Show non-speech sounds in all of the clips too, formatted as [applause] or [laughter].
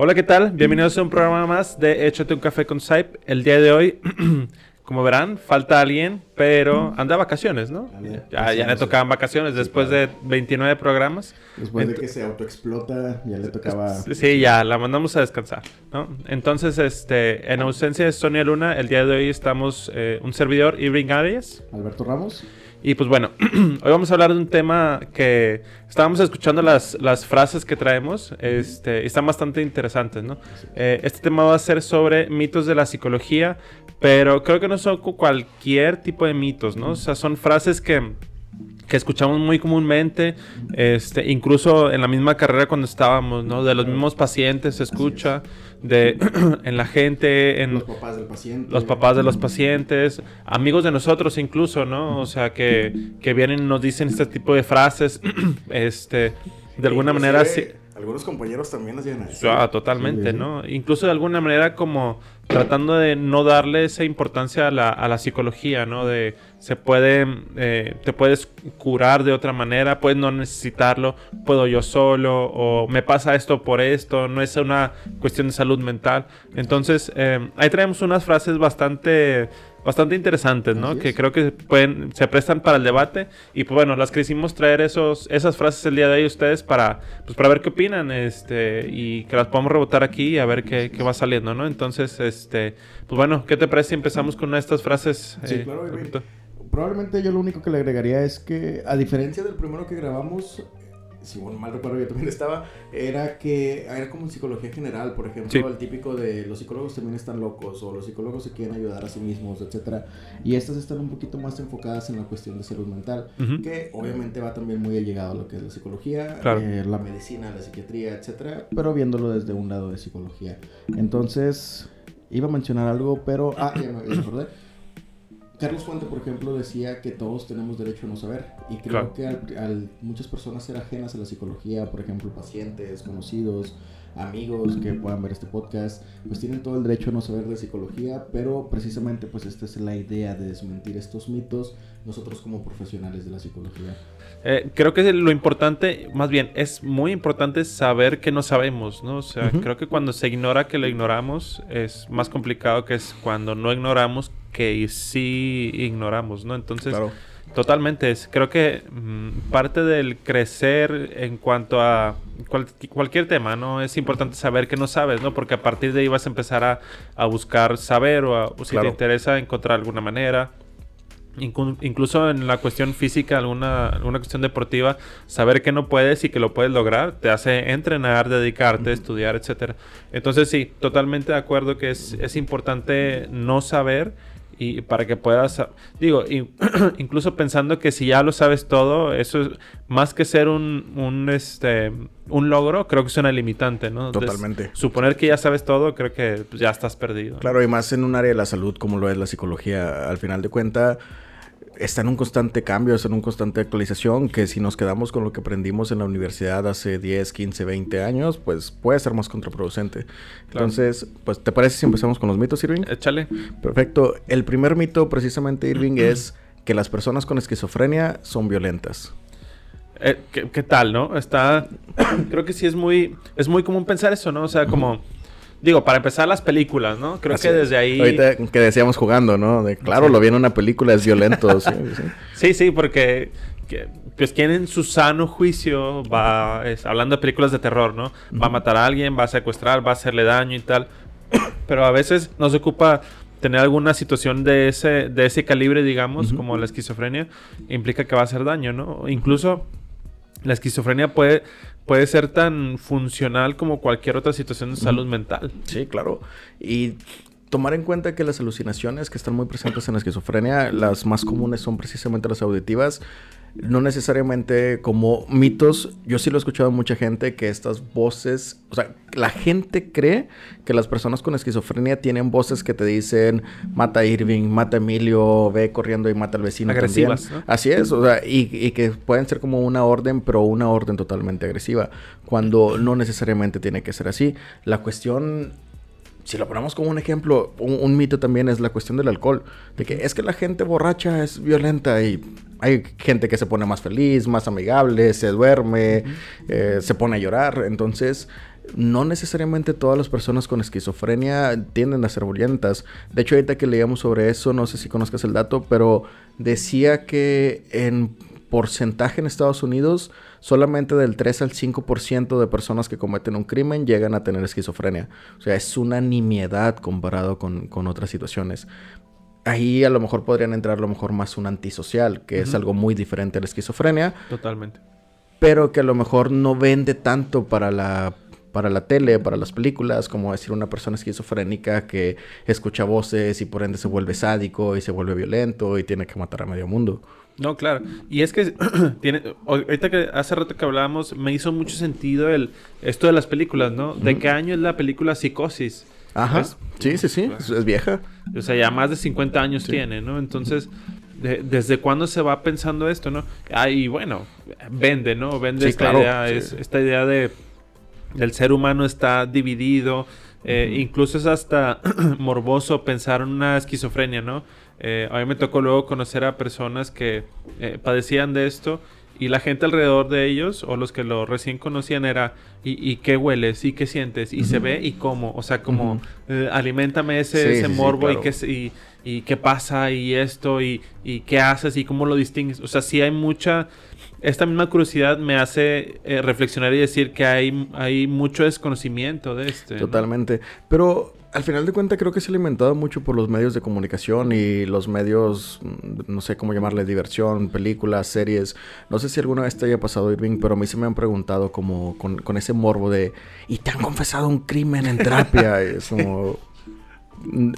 Hola, ¿qué tal? Bienvenidos a un programa más de Échate un café con Saip. El día de hoy, [clears throat] como verán, falta alguien, pero anda a vacaciones, ¿no? Ya, ya le tocaban vacaciones después de 29 programas. Después de que se autoexplota, ya le tocaba... Sí, ya, la mandamos a descansar, ¿no? Entonces, este, en ausencia de Sonia Luna, el día de hoy estamos eh, un servidor, Irving Arias. Alberto Ramos. Y pues bueno, [clears throat] hoy vamos a hablar de un tema que estábamos escuchando las, las frases que traemos, este, y están bastante interesantes, ¿no? Eh, este tema va a ser sobre mitos de la psicología, pero creo que no son cualquier tipo de mitos, ¿no? O sea, son frases que que escuchamos muy comúnmente, este, incluso en la misma carrera cuando estábamos, ¿no? De los mismos pacientes se escucha, de [clears throat] en la gente, en los papás del paciente, los papás de los pacientes, amigos de nosotros incluso, ¿no? O sea, que, que vienen y nos dicen este tipo de frases, [clears throat] este, de alguna manera... Sí, algunos compañeros también nos llegan Ah, totalmente, ¿no? Incluso de alguna manera como tratando de no darle esa importancia a la, a la psicología, ¿no? De se puede, eh, te puedes curar de otra manera, puedes no necesitarlo, puedo yo solo, o me pasa esto por esto, no es una cuestión de salud mental. Entonces, eh, ahí traemos unas frases bastante bastante interesantes, ¿no? Que creo que pueden, se prestan para el debate. Y pues bueno, las quisimos traer esos, esas frases el día de hoy ustedes para, pues para ver qué opinan, este, y que las podamos rebotar aquí y a ver qué, qué va saliendo, ¿no? Entonces, este, pues bueno, ¿qué te parece si empezamos con una de estas frases? Sí, eh, claro, Probablemente yo lo único que le agregaría es que, a diferencia del primero que grabamos, si bueno, mal recuerdo yo también [laughs] estaba, era que era como en psicología general, por ejemplo, el típico de los psicólogos también están locos o los psicólogos se quieren ayudar a sí mismos, etcétera. Y estas están un poquito más enfocadas en la cuestión de salud mental, que obviamente va también muy allegado a lo que es la psicología, eh, la medicina, la psiquiatría, etcétera, pero viéndolo desde un lado de psicología. Entonces, iba a mencionar algo, pero ah, ya me, acordé. Carlos Fuente, por ejemplo, decía que todos tenemos derecho a no saber. Y creo que al, muchas personas ser ajenas a la psicología, por ejemplo, pacientes, conocidos, amigos que puedan ver este podcast, pues tienen todo el derecho a no saber de psicología, pero precisamente pues esta es la idea de desmentir estos mitos nosotros como profesionales de la psicología. Eh, creo que lo importante, más bien, es muy importante saber que no sabemos, ¿no? O sea, creo que cuando se ignora que lo ignoramos es más complicado que es cuando no ignoramos que sí ignoramos, ¿no? Entonces, totalmente, creo que mm, parte del crecer en cuanto a cualquier tema, ¿no? Es importante saber que no sabes, ¿no? Porque a partir de ahí vas a empezar a, a buscar saber o, si te interesa encontrar alguna manera incluso en la cuestión física, alguna, alguna cuestión deportiva, saber que no puedes y que lo puedes lograr te hace entrenar, dedicarte, estudiar, etcétera. Entonces sí, totalmente de acuerdo que es, es importante no saber y para que puedas, digo, [clears throat] incluso pensando que si ya lo sabes todo, eso es más que ser un, un, este, un logro, creo que es una limitante, ¿no? Totalmente. suponer que ya sabes todo, creo que pues, ya estás perdido. Claro, y más en un área de la salud como lo es la psicología, al final de cuentas está en un constante cambio, está en una constante actualización, que si nos quedamos con lo que aprendimos en la universidad hace 10, 15, 20 años, pues puede ser más contraproducente. Entonces, pues, ¿te parece si empezamos con los mitos, Irving? Échale. Perfecto. El primer mito, precisamente, Irving, [clears throat] es que las personas con esquizofrenia son violentas. Eh, ¿qué, tal, no? Está... [clears throat] Creo que sí es muy... Es muy común pensar eso, ¿no? O sea, como... Digo, para empezar las películas, ¿no? Creo que desde ahí... Ahorita que decíamos jugando, ¿no? De, claro, lo vi en una película, es violento. [laughs] sí, sí, porque... pues quien en su sano juicio va... hablando de películas de terror, ¿no? Va a matar a alguien, va a secuestrar, va a hacerle daño y tal. [clears throat] Pero a veces nos ocupa tener alguna situación de ese, de ese calibre, digamos, como la esquizofrenia, implica que va a hacer daño, ¿no? Incluso la esquizofrenia puede puede ser tan funcional como cualquier otra situación de salud mental. Sí, claro. Y tomar en cuenta que las alucinaciones que están muy presentes en la esquizofrenia, las más comunes son precisamente las auditivas, no necesariamente como mitos. Yo sí lo he escuchado a mucha gente que estas voces, o sea, la gente cree que las personas con esquizofrenia tienen voces que te dicen mata a Irving, mata a Emilio, ve corriendo y mata al vecino. Agresivas. Así es, o sea, y, y, que pueden ser como una orden, pero una orden totalmente agresiva, cuando no necesariamente tiene que ser así. La cuestión si lo ponemos como un ejemplo, un, mito también es la cuestión del alcohol. De que es que la gente borracha es violenta y hay gente que se pone más feliz, más amigable, se duerme, eh, se pone a llorar. Entonces, no necesariamente todas las personas con esquizofrenia tienden a ser violentas. De hecho, ahorita que leíamos sobre eso, no sé si conozcas el dato, pero decía que en porcentaje en Estados Unidos, solamente del 3 al 5% de personas que cometen un crimen llegan a tener esquizofrenia. O sea, es una nimiedad comparado con, otras situaciones. Ahí a lo mejor podrían entrar a lo mejor más un antisocial, que es algo muy diferente a la esquizofrenia. Totalmente. Pero que a lo mejor no vende tanto para la para la tele, para las películas, como decir una persona esquizofrénica que escucha voces y por ende se vuelve sádico y se vuelve violento y tiene que matar a medio mundo. No, claro. Y es que [clears throat] tiene, ahorita que hace rato que hablábamos, me hizo mucho sentido el esto de las películas, ¿no? ¿De qué año es la película Psicosis? Ajá. Sí, sí, sí. Es, vieja. O sea, ya más de 50 años tiene, ¿no? Entonces, ¿desde cuándo se va pensando esto, no? Ah, y bueno, vende, ¿no? Vende esta idea, es, esta idea de el ser humano está dividido. Eh, incluso es hasta [clears throat] morboso pensar en una esquizofrenia, ¿no? Eh, a mí me tocó luego conocer a personas que eh, padecían de esto y la gente alrededor de ellos o los que lo recién conocían era ¿y, qué hueles? ¿y qué sientes? ¿y se ve? ¿y cómo? O sea, como eh, alimentame ese, ese morbo y, qué, y, qué pasa y esto y, y, qué haces y cómo lo distingues. O sea, sí hay mucha... Esta misma curiosidad me hace reflexionar y decir que hay, hay mucho desconocimiento de este. Totalmente. Pero al final de cuentas creo que se ha alimentado mucho por los medios de comunicación y los medios, mm, no sé cómo llamarle, diversión, películas, series. No sé si alguna vez te haya pasado, Irving, pero a mí se me han preguntado como con, con ese morbo de, ¿y te han confesado un crimen en terapia? [laughs] es como,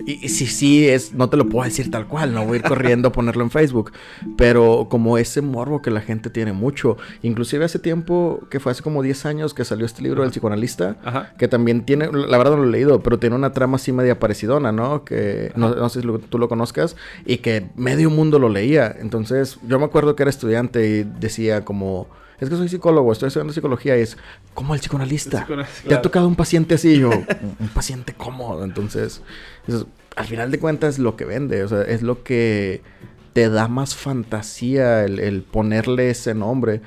y, si sí es, no te lo puedo decir tal cual, no voy a ir corriendo a ponerlo en Facebook, pero como ese morbo que la gente tiene mucho, inclusive hace tiempo, que fue hace como 10 años que salió este libro del psicoanalista, que también tiene, la verdad no lo he leído, pero tiene una trama así media parecidona, ¿no? Que no, sé si tú lo conozcas, y que medio mundo lo leía, entonces yo me acuerdo que era estudiante y decía como es que soy psicólogo, estoy estudiando psicología y es como el psicoanalista. Te ha tocado un paciente así, yo, [laughs] un, paciente cómodo. Entonces, al final de cuentas es lo que vende, o sea, es lo que te da más fantasía el, ponerle ese nombre.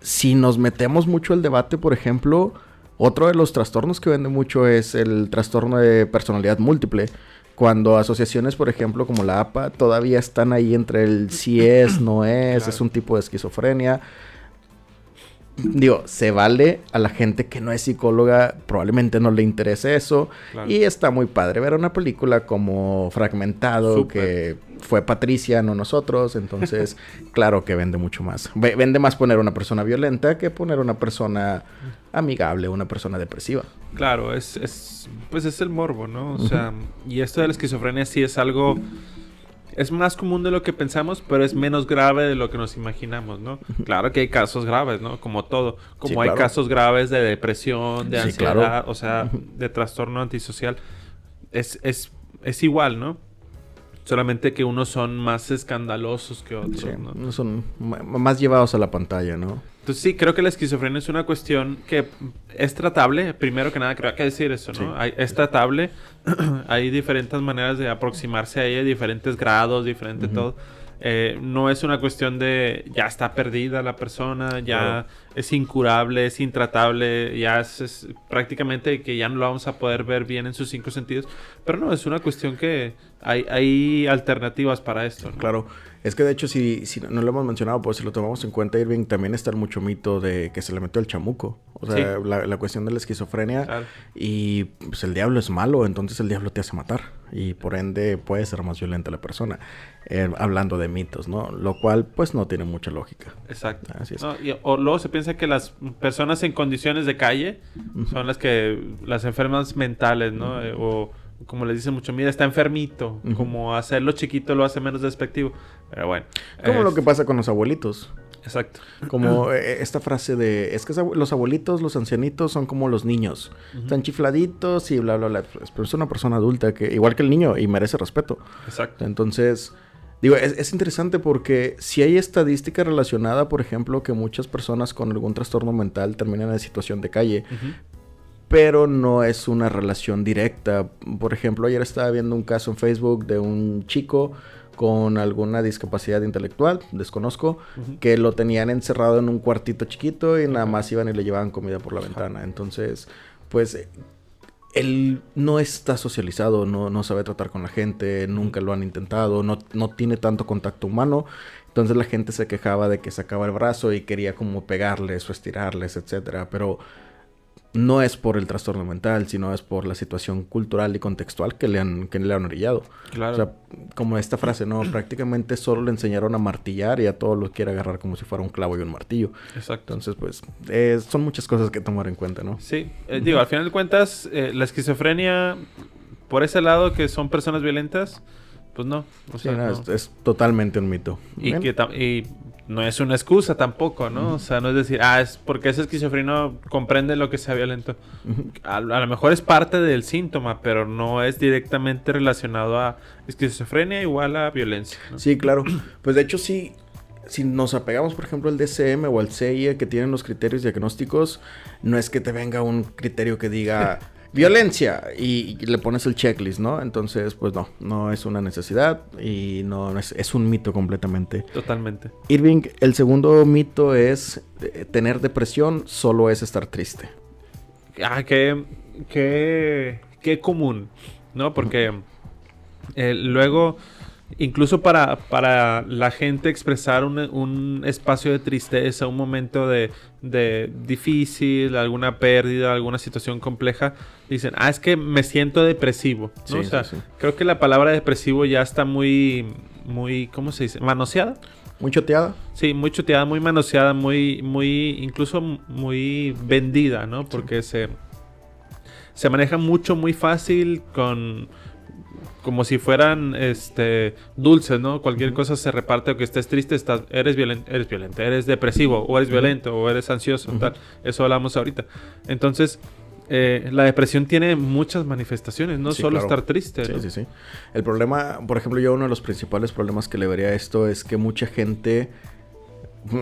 Si nos metemos mucho el debate, por ejemplo, otro de los trastornos que vende mucho es el trastorno de personalidad múltiple cuando asociaciones, por ejemplo, como la APA, todavía están ahí entre el si es, no es, es un tipo de esquizofrenia digo, se vale a la gente que no es psicóloga, probablemente no le interese eso. Y está muy padre ver una película como Fragmentado, que fue Patricia, no nosotros. Entonces, [laughs] claro que vende mucho más. vende más poner una persona violenta que poner una persona amigable, una persona depresiva. Claro, es, es pues es el morbo, ¿no? O sea, y esto de la esquizofrenia sí es algo es más común de lo que pensamos, pero es menos grave de lo que nos imaginamos, ¿no? Claro que hay casos graves, ¿no? Como todo. Como hay casos graves de depresión, de ansiedad, o sea, de trastorno antisocial. Es, es, es igual, ¿no? Solamente que unos son más escandalosos que otros, ¿no? Son más llevados a la pantalla, ¿no? Entonces sí, creo que la esquizofrenia es una cuestión que es tratable. Primero que nada, creo que hay que decir eso, ¿no? es tratable. [clears throat] hay diferentes maneras de aproximarse a ella, diferentes grados, diferente todo. Eh, no es una cuestión de ya está perdida la persona, ya es incurable, es intratable, ya es, prácticamente que ya no lo vamos a poder ver bien en sus cinco sentidos. Pero no, es una cuestión que hay, hay alternativas para esto. Claro. Es que de hecho, si, si no lo hemos mencionado, pues si lo tomamos en cuenta, Irving, también está el mucho mito de que se le metió el chamuco. O sea, la, cuestión de la esquizofrenia. Y pues el diablo es malo, entonces el diablo te hace matar. Y por ende puede ser más violenta la persona. Eh, hablando de mitos, ¿no? Lo cual, pues no tiene mucha lógica. Exacto. Así es. o luego se piensa que las personas en condiciones de calle son las que. las enfermas mentales, ¿no? Eh, o como les dicen mucho, mira, está enfermito. Como hacerlo chiquito lo hace menos despectivo. Pero bueno. Como lo que pasa con los abuelitos. Exacto. Como eh, esta frase de, es que los abuelitos, los ancianitos son como los niños. Están chifladitos y bla, bla, bla. Pero es una persona adulta que, igual que el niño, y merece respeto. Exacto. Entonces, digo, es, interesante porque si hay estadística relacionada, por ejemplo, que muchas personas con algún trastorno mental terminan en situación de calle, pero no es una relación directa. Por ejemplo, ayer estaba viendo un caso en Facebook de un chico con alguna discapacidad intelectual, desconozco, que lo tenían encerrado en un cuartito chiquito y nada más iban y le llevaban comida por la ventana. Entonces, pues él no está socializado, no, no sabe tratar con la gente, nunca lo han intentado, no, no tiene tanto contacto humano. Entonces la gente se quejaba de que sacaba el brazo y quería como pegarles o estirarles, etcétera. Pero no es por el trastorno mental, sino es por la situación cultural y contextual que le han, que le han orillado. Claro. O sea, como esta frase, ¿no? [clears throat] Prácticamente solo le enseñaron a martillar y a todos los quiere agarrar como si fuera un clavo y un martillo. Exacto. Entonces, pues, eh, son muchas cosas que tomar en cuenta, ¿no? Sí. Eh, digo, al final de cuentas, eh, la esquizofrenia, por ese lado que son personas violentas, pues no. O sea, Es, totalmente un mito. Y, que y no es una excusa tampoco, ¿no? O sea, no es decir, ah, es porque ese esquizofreno comprende lo que sea violento. A, lo mejor es parte del síntoma, pero no es directamente relacionado a esquizofrenia igual a violencia. Sí, claro. [clears throat] Pues de hecho sí, si nos apegamos, por ejemplo, al DCM o al CIE que tienen los criterios diagnósticos, no es que te venga un criterio que diga [laughs] violencia y, le pones el checklist, ¿no? Entonces, pues no, no es una necesidad y no, es, es, un mito completamente. Totalmente. Irving, el segundo mito es eh, tener depresión solo es estar triste. Ah, qué, qué, qué común, ¿no? Porque eh, luego incluso para, para la gente expresar un, un, espacio de tristeza, un momento de, de, difícil, alguna pérdida, alguna situación compleja, dicen, ah, es que me siento depresivo. ¿no? o sea, creo que la palabra depresivo ya está muy, muy, ¿cómo se dice? Manoseada. Muy choteada. Sí, muy choteada, muy manoseada, muy, muy, incluso muy vendida, ¿no? Porque se, se maneja mucho, muy fácil con como si fueran este dulces, ¿no? Cualquier cosa se reparte o que estés triste, estás, eres violento, eres violento, eres depresivo, o eres violento, o eres ansioso, tal. Eso hablamos ahorita. Entonces, eh, la depresión tiene muchas manifestaciones, no solo estar triste. Sí, sí, sí. El problema, por ejemplo, yo uno de los principales problemas que le vería a esto es que mucha gente,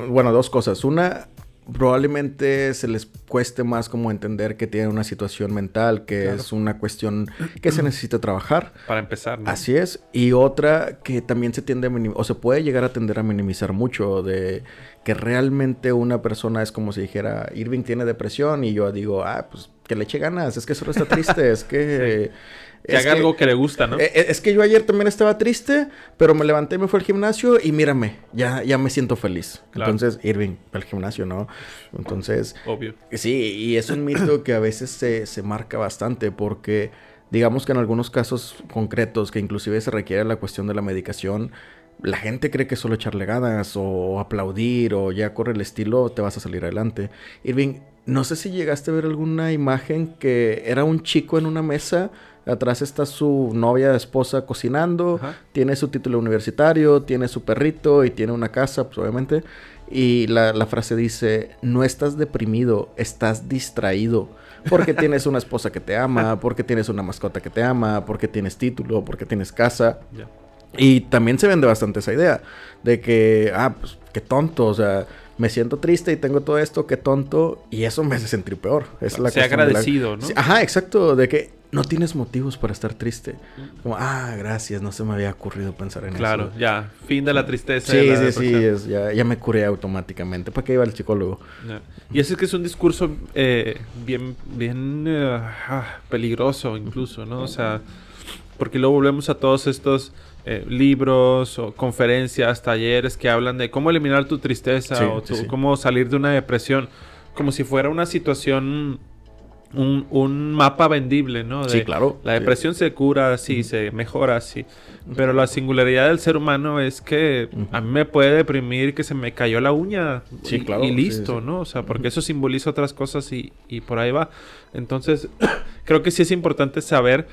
bueno, dos cosas. Una, probablemente se les cueste más como entender que tienen una situación mental, que es una cuestión que se necesita trabajar. Para empezar, ¿no? Así es. Y otra que también se tiende a minimizar, o se puede llegar a tender a minimizar mucho de que realmente una persona es como si dijera, Irving tiene depresión y yo digo, ah, pues que le eche ganas, es que solo está triste, es que... [laughs] Que haga algo que le gusta, ¿no? Eh, eh, es que yo ayer también estaba triste, pero me levanté, me fui al gimnasio y mírame, ya, ya me siento feliz. Entonces, Irving, al gimnasio, ¿no? Entonces... Obvio. Sí, y es un mito que a veces se, se marca bastante porque digamos que en algunos casos concretos que inclusive se requiere la cuestión de la medicación, la gente cree que solo echarle ganas o aplaudir o ya corre el estilo te vas a salir adelante. Irving, no sé si llegaste a ver alguna imagen que era un chico en una mesa Atrás está su novia, esposa cocinando. Tiene su título universitario, tiene su perrito y tiene una casa, pues obviamente. Y la, frase dice, no estás deprimido, estás distraído. Porque [laughs] tienes una esposa que te ama, porque tienes una mascota que te ama, porque tienes título, porque tienes casa. Y también se vende bastante esa idea de que, ah, pues qué tonto, o sea, me siento triste y tengo todo esto, qué tonto, y eso me hace sentir peor. Es la agradecido, ¿no? Ajá, exacto, de que no tienes motivos para estar triste. Como, ah, gracias, no se me había ocurrido pensar en eso. Claro, ya, fin de la tristeza. Sí, sí, sí, ya, me curé automáticamente. ¿Para qué iba el psicólogo? Y ese es que es un discurso eh, bien, bien eh, ah, peligroso incluso, ¿no? O sea, porque luego volvemos a todos estos eh, libros o conferencias, talleres que hablan de cómo eliminar tu tristeza o cómo salir de una depresión, como si fuera una situación un, un, mapa vendible, ¿no? sí, claro. La depresión se cura así, se mejora así. Pero la singularidad del ser humano es que a mí me puede deprimir que se me cayó la uña sí, y, claro, y listo, ¿no? O sea, porque eso simboliza otras cosas y, y por ahí va. Entonces, [clears throat] creo que sí es importante saber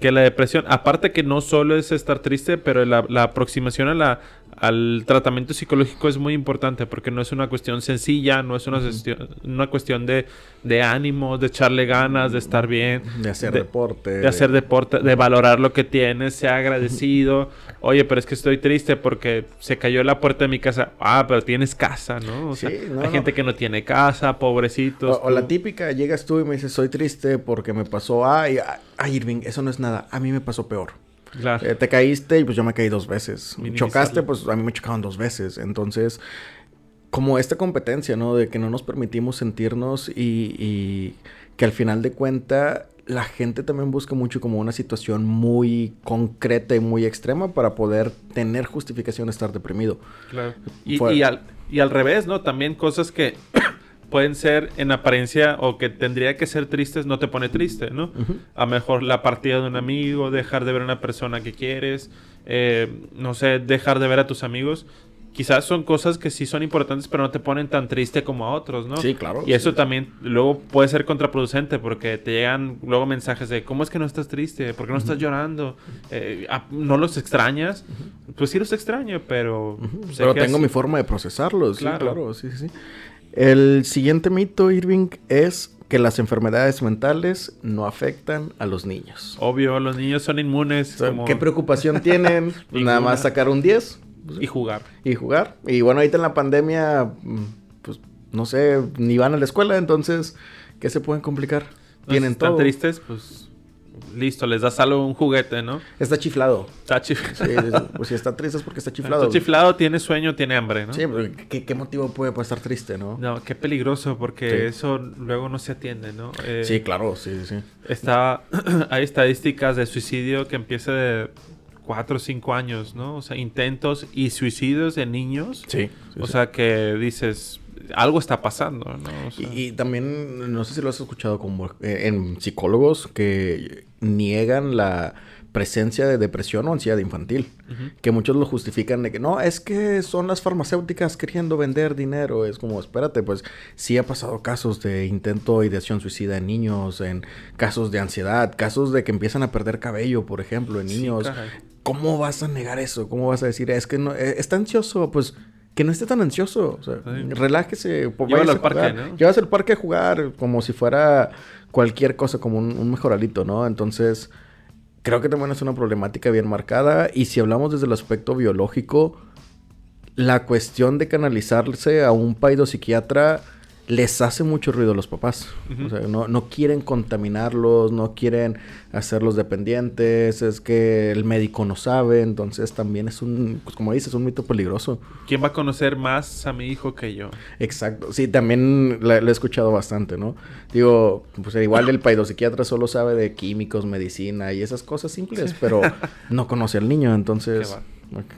que la depresión, aparte que no solo es estar triste, pero la, aproximación a la, al tratamiento psicológico es muy importante porque no es una cuestión sencilla, no es una, una cuestión de, de ánimo, de echarle ganas, de estar bien. De hacer deporte. De, hacer deporte, de valorar lo que tienes, sea agradecido. Oye, pero es que estoy triste porque se cayó la puerta de mi casa. Ah, pero tienes casa, ¿no? O sea, hay gente que no tiene casa, pobrecitos. O, la típica, llegas tú y me dices, soy triste porque me pasó A y, ay, Irving, eso no es nada. A mí me pasó peor. Eh, te caíste y pues yo me caí dos veces. Chocaste, pues a mí me chocaron dos veces. Entonces, como esta competencia, ¿no? De que no nos permitimos sentirnos y, y que al final de cuenta la gente también busca mucho como una situación muy concreta y muy extrema para poder tener justificación de estar deprimido. Claro. Y, y, al, y al revés, ¿no? También cosas que pueden ser en apariencia o que tendría que ser tristes no te pone triste, ¿no? A lo mejor la partida de un amigo, dejar de ver a una persona que quieres, eh, no sé, dejar de ver a tus amigos quizás son cosas que sí son importantes, pero no te ponen tan triste como a otros, ¿no? Sí, claro. Y eso también luego puede ser contraproducente porque te llegan luego mensajes de ¿cómo es que no estás triste? ¿Por qué no estás llorando? Eh, ah, ¿No los extrañas? Pues sí los extraño, pero... Pero tengo mi forma de procesarlos. Claro. Sí, claro, sí, sí. El siguiente mito, Irving, es que las enfermedades mentales no afectan a los niños. Obvio, los niños son inmunes. ¿Qué preocupación tienen? [laughs] Nada más sacar un 10 y jugar. Y jugar. Y bueno, ahorita en la pandemia, pues no sé, ni van a la escuela, entonces, ¿qué se pueden complicar? Tienen todo. Están tristes, pues listo, les das algo, un juguete, ¿no? Está chiflado. Está chiflado. [laughs] pues si está triste es porque está chiflado. Está chiflado, tiene sueño, tiene hambre, ¿no? Sí, ¿qué, motivo puede, estar triste, no? No, qué peligroso, porque eso luego no se atiende, ¿no? Eh, sí, claro, sí, sí. Está, [clears throat] hay estadísticas de suicidio que empieza de cuatro o cinco años, ¿no? O sea, intentos y suicidios de niños. Sí. o sea, que dices, algo está pasando, ¿no? y, también, no sé si lo has escuchado como eh, en psicólogos que niegan la presencia de depresión o ansiedad infantil. Que muchos lo justifican de que no, es que son las farmacéuticas queriendo vender dinero. Es como, espérate, pues sí ha pasado casos de intento de ideación suicida en niños, en casos de ansiedad, casos de que empiezan a perder cabello, por ejemplo, en niños. ¿Cómo vas a negar eso? ¿Cómo vas a decir, es que no, eh, está ansioso? Pues que no esté tan ansioso. O sea, relájese. Llévalo al parque, ¿no? Llevas al parque a jugar como si fuera cualquier cosa, como un, un mejoralito, ¿no? Entonces creo que también es una problemática bien marcada. Y si hablamos desde el aspecto biológico, la cuestión de canalizarse a un psiquiatra les hace mucho ruido a los papás. O sea, no, no, quieren contaminarlos, no quieren hacerlos dependientes, es que el médico no sabe, entonces también es un, pues como dices, un mito peligroso. ¿Quién va a conocer más a mi hijo que yo? Exacto, sí, también lo he escuchado bastante, ¿no? Digo, pues igual el psiquiatra solo sabe de químicos, medicina y esas cosas simples, pero [laughs] no conoce al niño, entonces...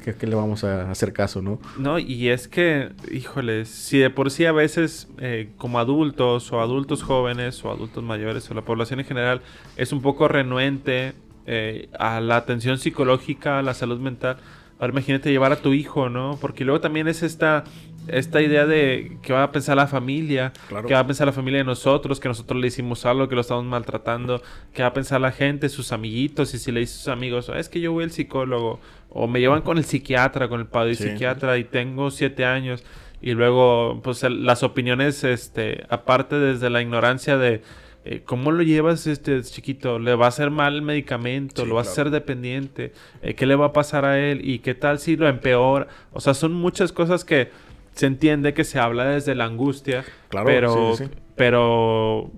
¿Qué, le vamos a hacer caso, no? No, y es que, híjole, si de por sí a veces eh, como adultos o adultos jóvenes o adultos mayores o la población en general es un poco renuente eh, a la atención psicológica, a la salud mental, ahora imagínate llevar a tu hijo, ¿no? Porque luego también es esta esta idea de que va a pensar la familia, que va a pensar la familia de nosotros, que nosotros le hicimos algo, que lo estamos maltratando, que va a pensar la gente, sus amiguitos, y si le dice a sus amigos, es que yo voy al psicólogo, o me llevan con el psiquiatra, con el padre psiquiatra, y tengo siete años, y luego, pues las opiniones, este, aparte desde la ignorancia de eh, ¿Cómo lo llevas este chiquito? ¿Le va a hacer mal el medicamento? ¿Lo va a hacer dependiente? Eh, ¿Qué le va a pasar a él? ¿Y qué tal si lo empeora? O sea, son muchas cosas que se entiende que se habla desde la angustia, claro, pero, pero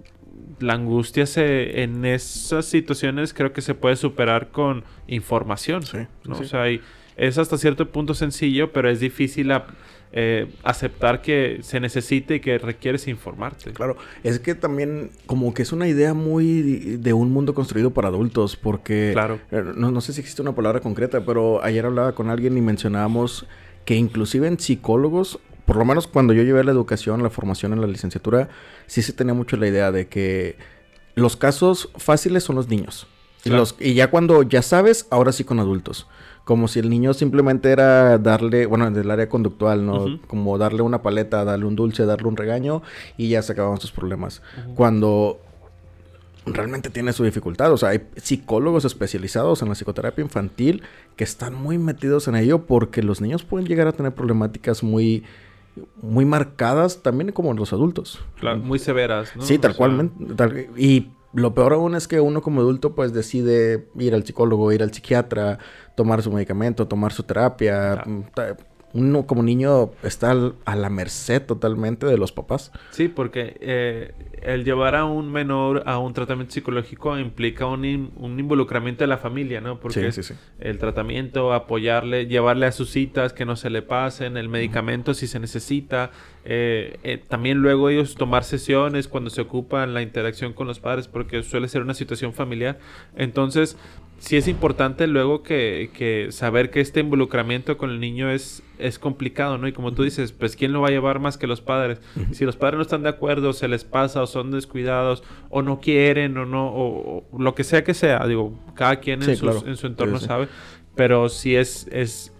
la angustia se, en esas situaciones creo que se puede superar con información. ¿no? O sea, es hasta cierto punto sencillo, pero es difícil eh, aceptar que se necesite y que requieres informarte. Claro, es que también como que es una idea muy de un mundo construido para adultos, porque claro. Eh, no, no sé si existe una palabra concreta, pero ayer hablaba con alguien y mencionábamos que inclusive en psicólogos, por lo menos cuando yo llevé la educación, la formación en la licenciatura, sí se tenía mucho la idea de que los casos fáciles son los niños. Y, los, y ya cuando ya sabes, ahora sí con adultos. Como si el niño simplemente era darle, bueno, del área conductual, ¿no? Como darle una paleta, darle un dulce, darle un regaño y ya se acababan sus problemas. Cuando realmente tiene su dificultad. O sea, hay psicólogos especializados en la psicoterapia infantil que están muy metidos en ello porque los niños pueden llegar a tener problemáticas muy muy marcadas también como los adultos. Claro, muy severas, ¿no? Sí, tal cual. y lo peor aún es que uno como adulto pues decide ir al psicólogo, ir al psiquiatra, tomar su medicamento, tomar su terapia. Uno como niño está a la merced totalmente de los papás. Sí, porque eh, el llevar a un menor a un tratamiento psicológico implica un, involucramiento de la familia, ¿no? Porque el tratamiento, apoyarle, llevarle a sus citas, que no se le pasen, el medicamento si se necesita. Eh, eh, también luego ellos tomar sesiones cuando se ocupan la interacción con los padres, porque suele ser una situación familiar. Entonces, sí es importante luego que, que, saber que este involucramiento con el niño es, es complicado, ¿no? Y como tú dices, pues ¿quién lo va a llevar más que los padres? Si los padres no están de acuerdo, se les pasa o son descuidados o no quieren o no, o, lo que sea que sea, digo, cada quien en, en su entorno sabe, pero sí es, es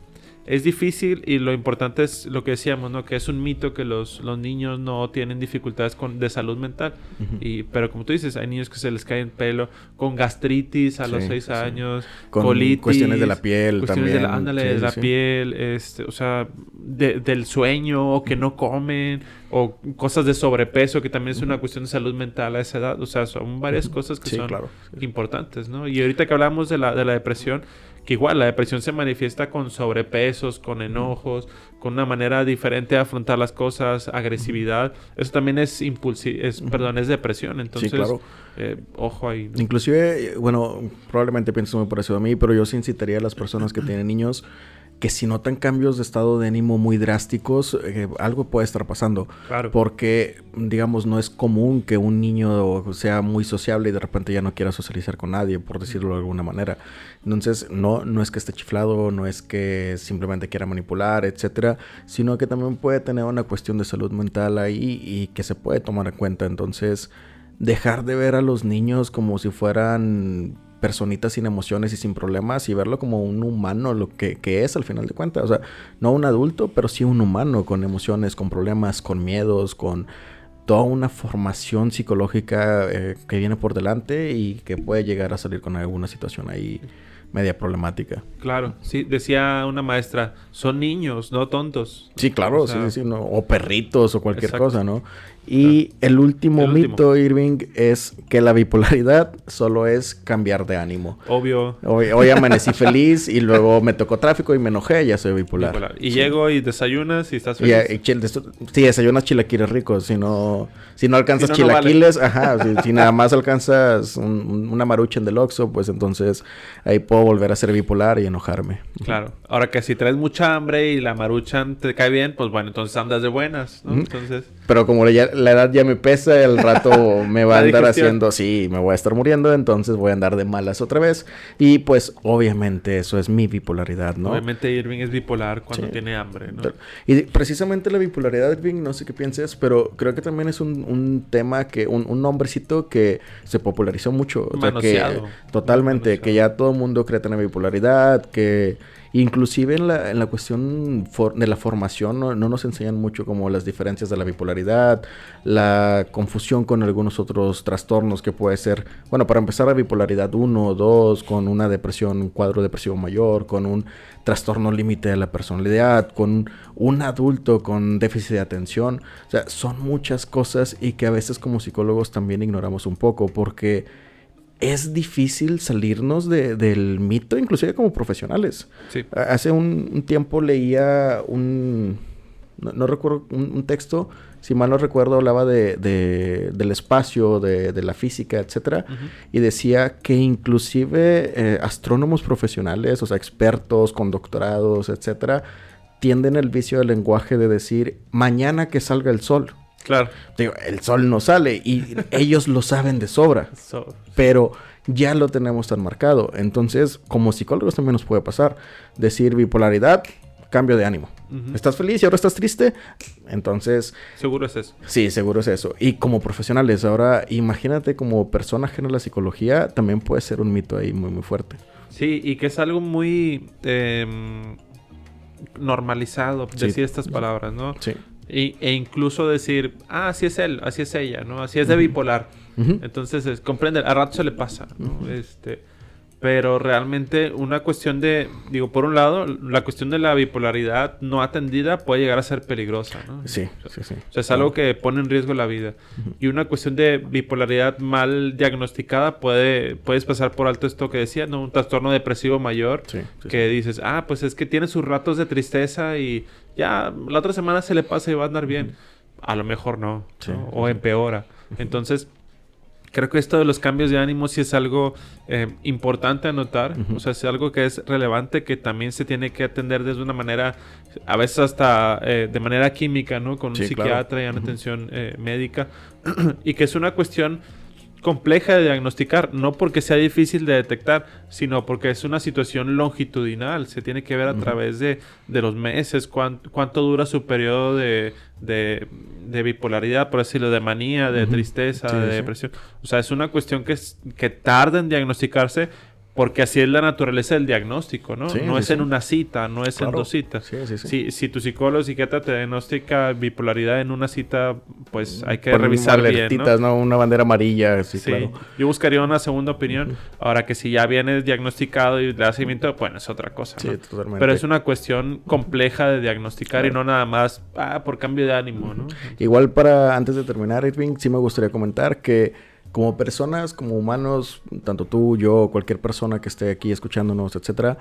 es difícil y lo importante es lo que decíamos, ¿no? Que es un mito que los, los niños no tienen dificultades con, de salud mental. y, pero como tú dices, hay niños que se les cae el pelo con gastritis a los seis años, con colitis, cuestiones de la piel cuestiones De la, ándale, de la piel, este, o sea, del sueño o que no comen o cosas de sobrepeso que también es una cuestión de salud mental a esa edad. O sea, son varias cosas que son importantes, ¿no? Y ahorita que hablamos de la, de la depresión, que igual la depresión se manifiesta con sobrepesos, con enojos, con una manera diferente de afrontar las cosas, agresividad. Eso también es impulsivo, es, perdón, es depresión. Entonces, eh, ojo ahí. Inclusive, bueno, probablemente pienso muy parecido a mí, pero yo sí incitaría a las personas que tienen niños que si notan cambios de estado de ánimo muy drásticos, eh, algo puede estar pasando. Claro. Porque, digamos, no es común que un niño sea muy sociable y de repente ya no quiera socializar con nadie, por decirlo de alguna manera. Entonces, no, no es que esté chiflado, no es que simplemente quiera manipular, etcétera, sino que también puede tener una cuestión de salud mental ahí y que se puede tomar en cuenta. Entonces, dejar de ver a los niños como si fueran personitas sin emociones y sin problemas y verlo como un humano, lo que, es al final de cuentas. O sea, no un adulto, pero sí un humano con emociones, con problemas, con miedos, con toda una formación psicológica eh, que viene por delante y que puede llegar a salir con alguna situación ahí media problemática. Claro, sí, decía una maestra, son niños, no tontos. Sí, claro, sí, sí, no, o perritos o cualquier cosa, ¿no? Y el, último mito, Irving, es que la bipolaridad solo es cambiar de ánimo. Obvio. Hoy, amanecí [laughs] feliz y luego me tocó tráfico y me enojé, ya soy bipolar. Y llego y desayunas y estás feliz. Y, sí, desayunas chilaquiles ricos. Si no, si no alcanzas chilaquiles, ajá. si, [laughs] nada más alcanzas una marucha en del Oxxo, pues entonces ahí puedo volver a ser bipolar y enojarme. Claro. Ahora que si traes mucha hambre y la maruchan te cae bien, pues bueno, entonces andas de buenas, ¿no? Entonces... Pero como ya la edad ya me pesa, el rato [laughs] me va a andar haciendo, sí, me voy a estar muriendo, entonces voy a andar de malas otra vez. Y pues obviamente eso es mi bipolaridad, ¿no? Obviamente Irving es bipolar cuando tiene hambre, ¿no? Y precisamente la bipolaridad, Irving, no sé qué pienses, pero creo que también es un, un tema que, un, un, nombrecito que se popularizó mucho. O que, totalmente, que ya todo el mundo cree tener bipolaridad, que Inclusive en la, en la cuestión de la formación no, nos enseñan mucho como las diferencias de la bipolaridad, la confusión con algunos otros trastornos que puede ser, bueno, para empezar la bipolaridad 1 o 2, con una depresión, un cuadro depresivo mayor, con un trastorno límite de la personalidad, con un adulto con déficit de atención. O sea, son muchas cosas y que a veces como psicólogos también ignoramos un poco porque es difícil salirnos del mito, inclusive como profesionales. Hace un, tiempo leía un, no, recuerdo, un, texto, si mal no recuerdo, hablaba de, del espacio, de, la física, etcétera, y decía que inclusive eh, astrónomos profesionales, o sea, expertos con doctorados, etcétera, tienden el vicio del lenguaje de decir mañana que salga el sol. Claro. Digo, el sol no sale y [laughs] ellos lo saben de sobra. Pero ya lo tenemos tan marcado. Entonces, como psicólogos también nos puede pasar. Decir bipolaridad, cambio de ánimo. ¿Estás feliz y ahora estás triste? Entonces... Seguro es eso. Sí, seguro es eso. Y como profesionales, ahora imagínate como persona ajena a la psicología, también puede ser un mito ahí muy, muy fuerte. Sí, y que es algo muy em, normalizado decir estas palabras, ¿no? Sí e incluso decir, ah, así es él, así es ella, ¿no? Así es de bipolar. Entonces, es, comprende, a rato se le pasa, ¿no? Este, pero realmente una cuestión de, digo, por un lado, la cuestión de la bipolaridad no atendida puede llegar a ser peligrosa, ¿no? Sí, sí, sí. O sea, es algo que pone en riesgo la vida. Y una cuestión de bipolaridad mal diagnosticada puede, puedes pasar por alto esto que decía, ¿no? Un trastorno depresivo mayor que dices, ah, pues es que tiene sus ratos de tristeza y ya la otra semana se le pasa y va a andar bien. A lo mejor no, o empeora. Entonces, creo que esto de los cambios de ánimo sí es algo eh, importante a notar, o sea, es algo que es relevante, que también se tiene que atender desde una manera, a veces hasta eh, de manera química, ¿no? Con un psiquiatra y una atención eh, médica, [clears throat] y que es una cuestión compleja de diagnosticar, no porque sea difícil de detectar, sino porque es una situación longitudinal. Se tiene que ver a través de, los meses, cuánto dura su periodo de, bipolaridad, por decirlo, de manía, de tristeza, de depresión. O sea, es una cuestión que, que tarda en diagnosticarse, porque así es la naturaleza del diagnóstico, ¿no? no es en una cita, no es en dos citas. Si, si tu psicólogo o psiquiatra te diagnostica bipolaridad en una cita, pues hay que revisar bien, ¿no? Una bandera amarilla, sí, claro. Yo buscaría una segunda opinión. Ahora que si ya vienes diagnosticado y le das seguimiento, bueno, es otra cosa, ¿no? Totalmente. Pero es una cuestión compleja de diagnosticar y no nada más ah, por cambio de ánimo, ¿no? Igual para, antes de terminar, Irving, sí me gustaría comentar que como personas, como humanos, tanto tú, yo, cualquier persona que esté aquí escuchándonos, etcétera,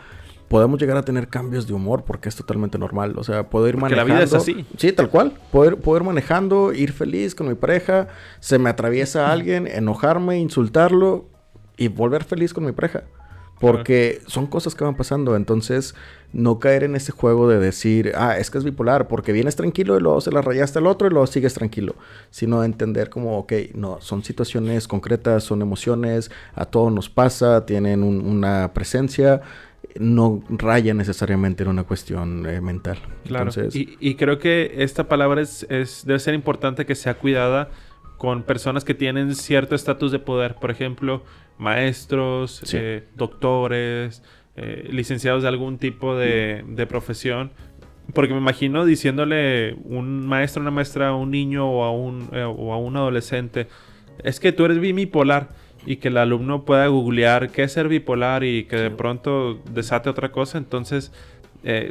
podemos llegar a tener cambios de humor porque es totalmente normal. O sea, puedo ir manejando. la vida es así. Sí, tal cual. Poder, poder manejando, ir feliz con mi pareja, se me atraviesa alguien, enojarme, insultarlo y volver feliz con mi pareja. Porque son cosas que van pasando. Entonces, no caer en ese juego de decir, ah, es que es bipolar, porque vienes tranquilo y luego se la rayaste al otro y luego sigues tranquilo. Sino entender como, ok, no, son situaciones concretas, son emociones, a todos nos pasa, tienen una presencia no raya necesariamente en una cuestión eh, mental. Claro. y, creo que esta palabra es, debe ser importante que sea cuidada con personas que tienen cierto estatus de poder. Por ejemplo, maestros, eh, doctores, eh, licenciados de algún tipo de, profesión. Porque me imagino diciéndole un maestro, una maestra a un niño o a un, eh, o a un adolescente, es que tú eres bipolar y que el alumno pueda googlear qué es ser bipolar y que de pronto desate otra cosa, entonces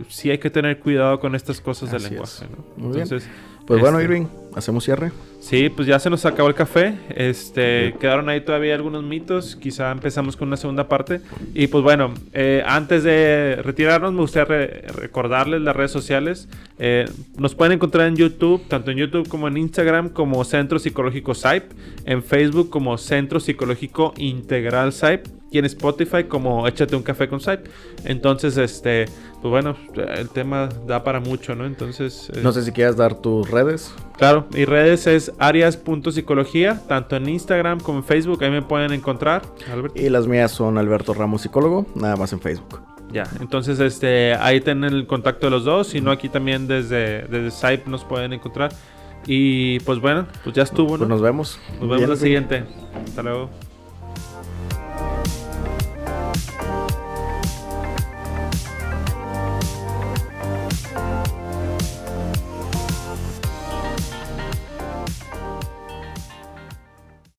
sí hay que tener cuidado con estas cosas del lenguaje. Entonces, pues bueno, este, Irving, ¿hacemos cierre? Sí, pues ya se nos acabó el café. Este, quedaron ahí todavía algunos mitos. Quizá empezamos con una segunda parte. Y pues bueno, eh, antes de retirarnos, me gustaría recordarles las redes sociales. Eh, nos pueden encontrar en YouTube, tanto en YouTube como en Instagram, como Centro Psicológico SAIP. En Facebook como Centro Psicológico Integral SAIP. Y en Spotify como Échate un café con SAIP. Entonces, este, pues bueno, el tema da para mucho, ¿no? Entonces... no eh, sé si quieras dar tus redes. Claro, mis redes es arias.psicología, tanto en Instagram como en Facebook, ahí me pueden encontrar. Y las mías son Alberto Ramos Psicólogo, nada más en Facebook. Ya, entonces este, ahí tienen el contacto de los dos, si no aquí también desde, desde Skype nos pueden encontrar. Y pues bueno, pues ya estuvo, ¿no? Pues nos vemos. Nos vemos la siguiente. Hasta luego.